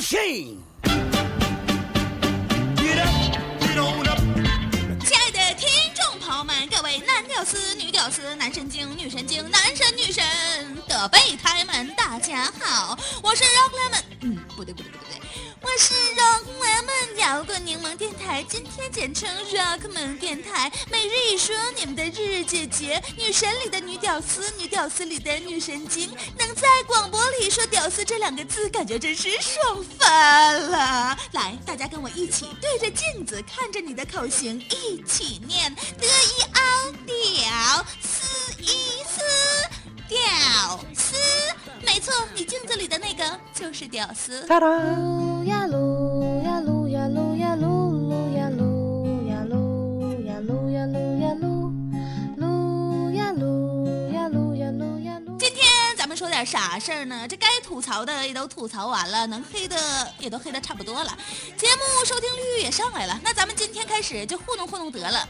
machine. 亲爱的听众朋友们，各位男屌丝、女屌丝、男神经、女神经、男神女神的备胎们，大家好，我是 Rock Lemon。嗯，不对不对不对不对，我是 Rock 们摇滚柠檬电台，今天简称 Rockman 电台。每日一说，你们的日日姐姐，女神里的女屌丝，女屌丝里的女神经，能在广播里说“屌丝”这两个字，感觉真是爽翻了。来，大家跟我一起对着镜子，看着你的口型，一起念：得一凹屌丝一丝屌丝。没错，你镜子里的那个就是屌丝。今天咱们说点啥事儿呢？这该吐槽的也都吐槽完了，能黑的也都黑的差不多了，节目收听率也上来了。那咱们今天开始就糊弄糊弄得了。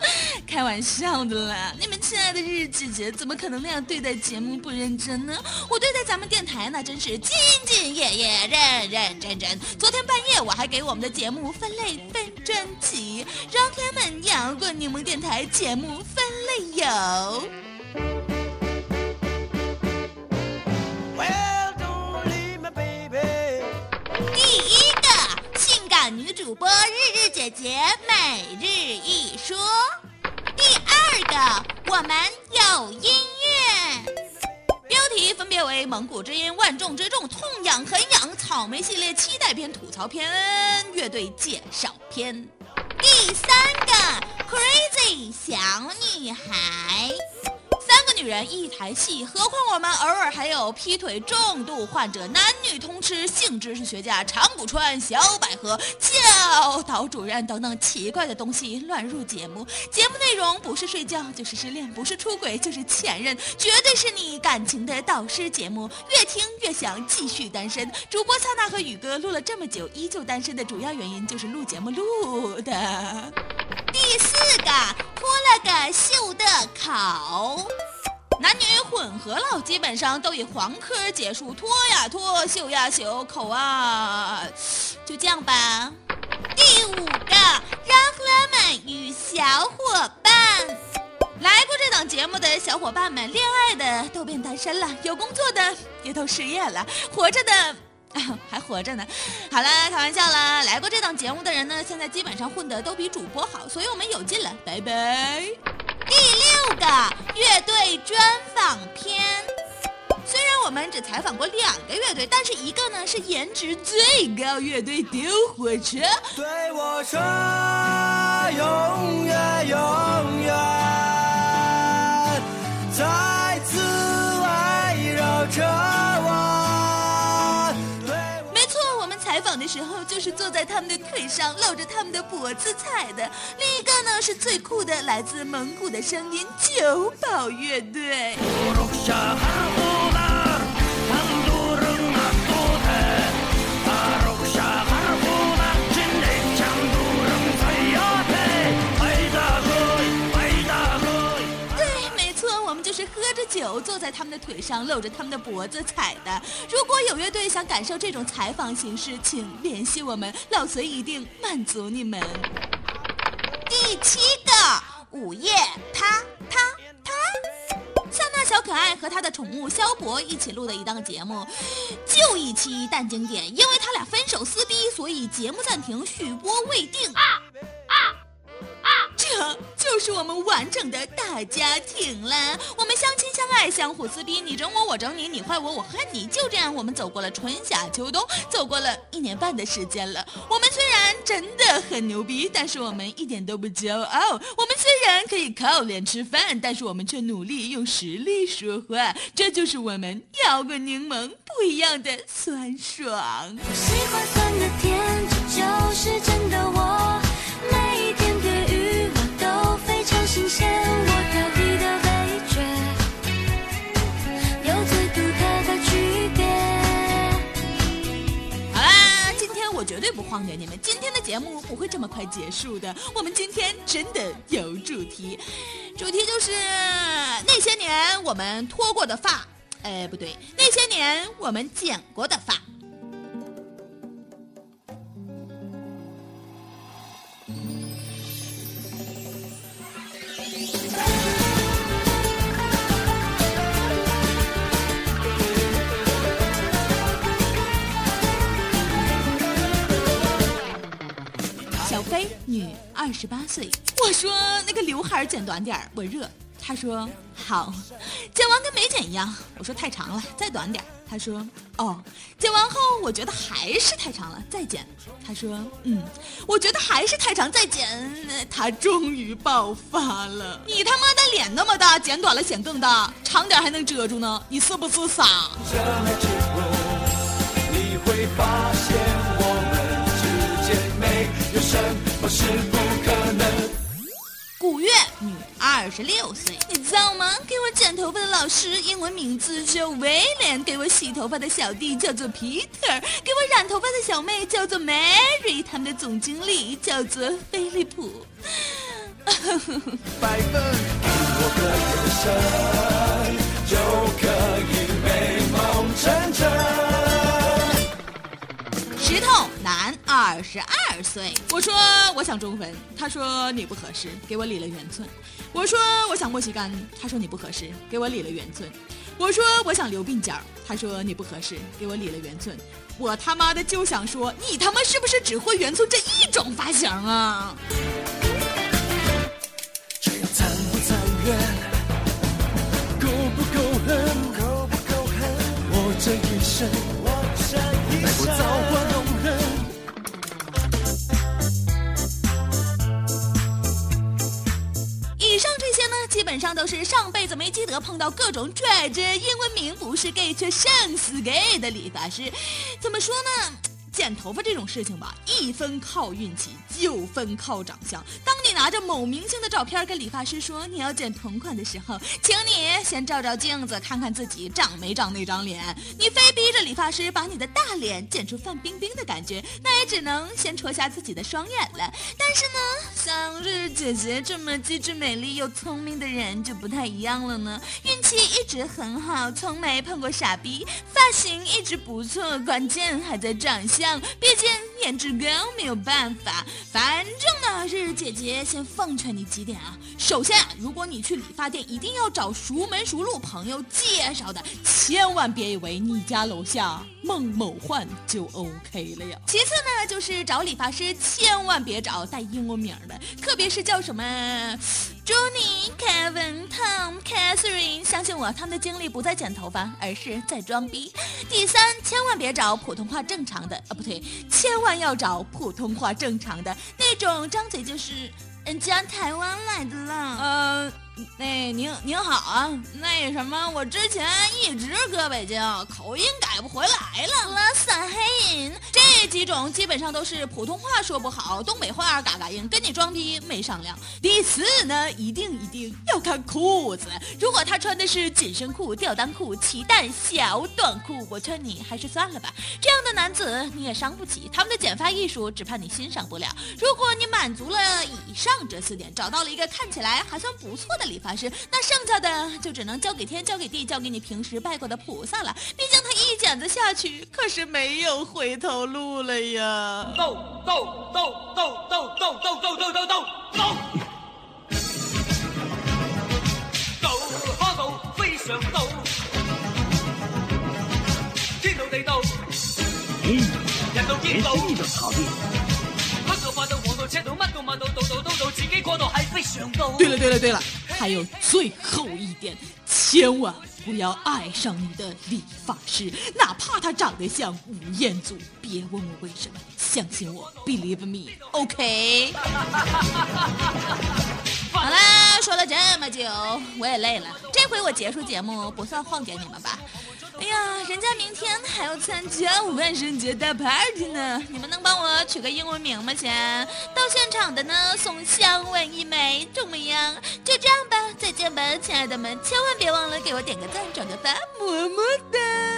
开玩笑的啦！你们亲爱的日日姐姐怎么可能那样对待节目不认真呢？我对待咱们电台那真是兢兢业业、认认真真。昨天半夜我还给我们的节目分类分专辑，让他们摇滚柠檬电台节目分类有。姐每日一说。第二个，我们有音乐。标题分别为《蒙古之音》《万众之众》《痛痒很痒》《草莓系列期待篇》《吐槽篇》《乐队介绍篇》。第三个，Crazy 小女孩。女人一台戏，何况我们偶尔还有劈腿重度患者、男女通吃、性知识学家、长谷川、小百合、教导主任等等奇怪的东西乱入节目。节目内容不是睡觉就是失恋，不是出轨就是前任，绝对是你感情的导师节目。越听越想继续单身。主播萨娜和宇哥录了这么久依旧单身的主要原因就是录节目录的。第四个，脱了个秀的口。男女混合了，基本上都以黄科结束，脱呀脱，秀呀秀，口啊，就这样吧。第五个，让我们与小伙伴。来过这档节目的小伙伴们，恋爱的都变单身了，有工作的也都失业了，活着的。还活着呢。好了，开玩笑了。来过这档节目的人呢，现在基本上混得都比主播好，所以我们有劲了，拜拜。第六个乐队专访篇。虽然我们只采访过两个乐队，但是一个呢是颜值最高乐队丢火车，对我说，永远永远时候就是坐在他们的腿上，搂着他们的脖子踩的。另一个呢是最酷的，来自蒙古的声音九宝乐队。在他们的腿上，搂着他们的脖子踩的。如果有乐队想感受这种采访形式，请联系我们，老隋一定满足你们。第七个，午夜他他他。萨娜小可爱和他的宠物肖博一起录的一档节目，就一期但经典，因为他俩分手撕逼，所以节目暂停，续播未定。就是我们完整的大家庭了。我们相亲相爱，相互撕逼，你整我，我整你，你坏我，我恨你。就这样，我们走过了春夏秋冬，走过了一年半的时间了。我们虽然真的很牛逼，但是我们一点都不骄傲。我们虽然可以靠脸吃饭，但是我们却努力用实力说话。这就是我们摇滚柠檬不一样的酸爽。喜欢酸的甜，这就是真的我。我挑剔的味觉有最独特的区别。好啦，今天我绝对不晃点你们，今天的节目不会这么快结束的。我们今天真的有主题，主题就是那些年我们脱过的发，哎，不对，那些年我们剪过的发。二十八岁。我说那个刘海剪短点儿，我热。他说好，剪完跟没剪一样。我说太长了，再短点儿。他说哦，剪完后我觉得还是太长了，再剪。他说嗯，我觉得还是太长，再剪。他终于爆发了，你他妈的脸那么大，剪短了显更大，长点还能遮住呢，你是不是傻？古月，女，二十六岁，你知道吗？给我剪头发的老师英文名字叫威廉，给我洗头发的小弟叫做 Peter，给我染头发的小妹叫做 Mary，他们的总经理叫做菲利普。百分，给我个眼神，就可以美梦成真。石头男，二十我说我想中分，他说你不合适，给我理了圆寸。我说我想莫西干，他说你不合适，给我理了圆寸。我说我想留鬓角，他说你不合适，给我理了圆寸。我他妈的就想说，你他妈是不是只会圆寸这一种发型啊？这样残不残忍？上都是上辈子没积德，碰到各种拽着英文名不是 gay 却胜似 gay 的理发师。怎么说呢？剪头发这种事情吧，一分靠运气，九分靠长相。当拿着某明星的照片跟理发师说你要剪同款的时候，请你先照照镜子，看看自己长没长那张脸。你非逼着理发师把你的大脸剪出范冰冰的感觉，那也只能先戳瞎自己的双眼了。但是呢，像日姐姐这么机智、美丽又聪明的人就不太一样了呢。运气一直很好，从没碰过傻逼，发型一直不错，关键还在长相。毕竟颜值高，没有办法。反正呢，日日姐姐先奉劝你几点啊。首先啊，如果你去理发店，一定要找熟门熟路、朋友介绍的，千万别以为你家楼下孟某焕就 OK 了呀。其次呢，就是找理发师，千万别找带英文名的，特别是叫什么 Johnny、Kevin、Tom、Catherine。相信我，他们的精力不在剪头发，而是在装逼。第三，千万别找普通话正常的啊，不对，千万要找普通话正常的那种，张嘴就是人家台湾来的啦。呃，那您您好啊，那什么，我之前一直搁北京，口音改不回来了。拉萨黑音这几种基本上都是普通话说不好，东北话嘎嘎硬，跟你装逼没商量。第四呢，一定一定要看裤子，如果他穿的是紧身裤、吊裆裤、齐蛋小短裤，我劝你还是算了吧。这样的男子你也伤不起，他们的剪发艺术只怕你欣赏不了。如果你满足了以上这四点，找到了一个看起来还算不错的理发师，那剩下的就只能交给天、交给地、交给你平时拜过的菩萨了。毕竟他一剪子下去，可是没有回头路了呀。斗斗斗斗斗斗斗斗斗斗斗走！走啊斗，飞上斗，天斗地斗，人斗天斗，黑斗白斗黃斗赤斗乜斗乜斗斗斗斗斗，自己過到係飛上斗。对了对了对了，还有最后一点，千万不要爱上你的理发师，哪怕他长得像吴彦祖。别问我为什么，相信我，Believe me，OK、好啦，说了这么久，我也累了。这回我结束节目不算晃点你们吧？哎呀，人家明天还要参加万圣节大 party 呢，你们能帮我取个英文名吗？先到现场的呢，送香吻一枚，怎么样？就这样吧，再见吧，亲爱的们，千万别忘了给我点个赞，转个发，么么哒。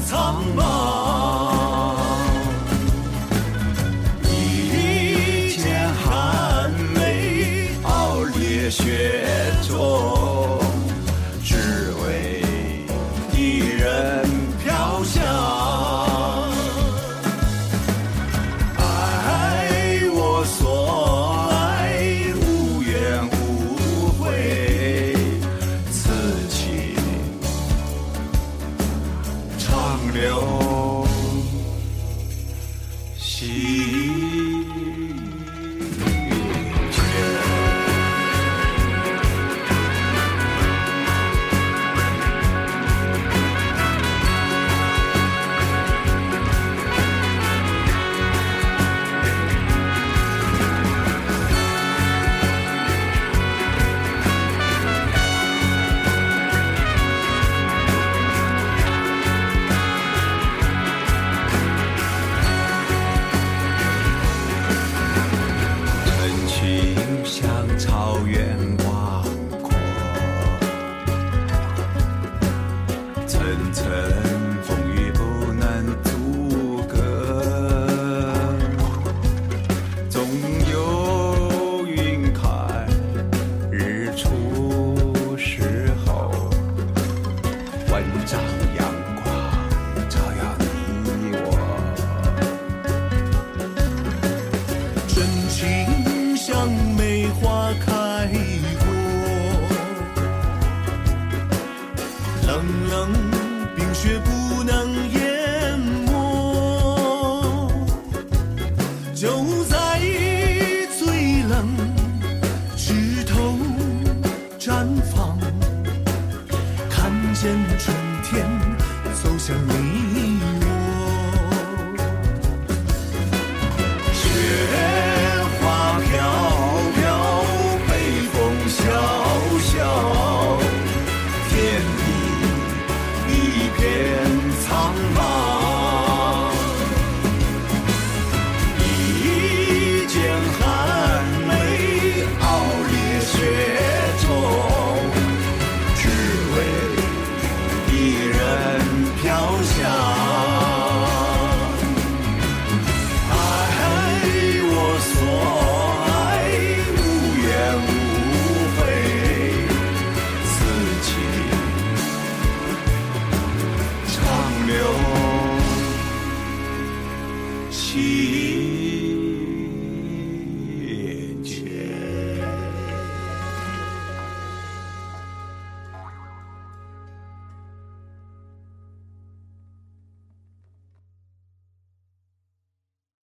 苍茫。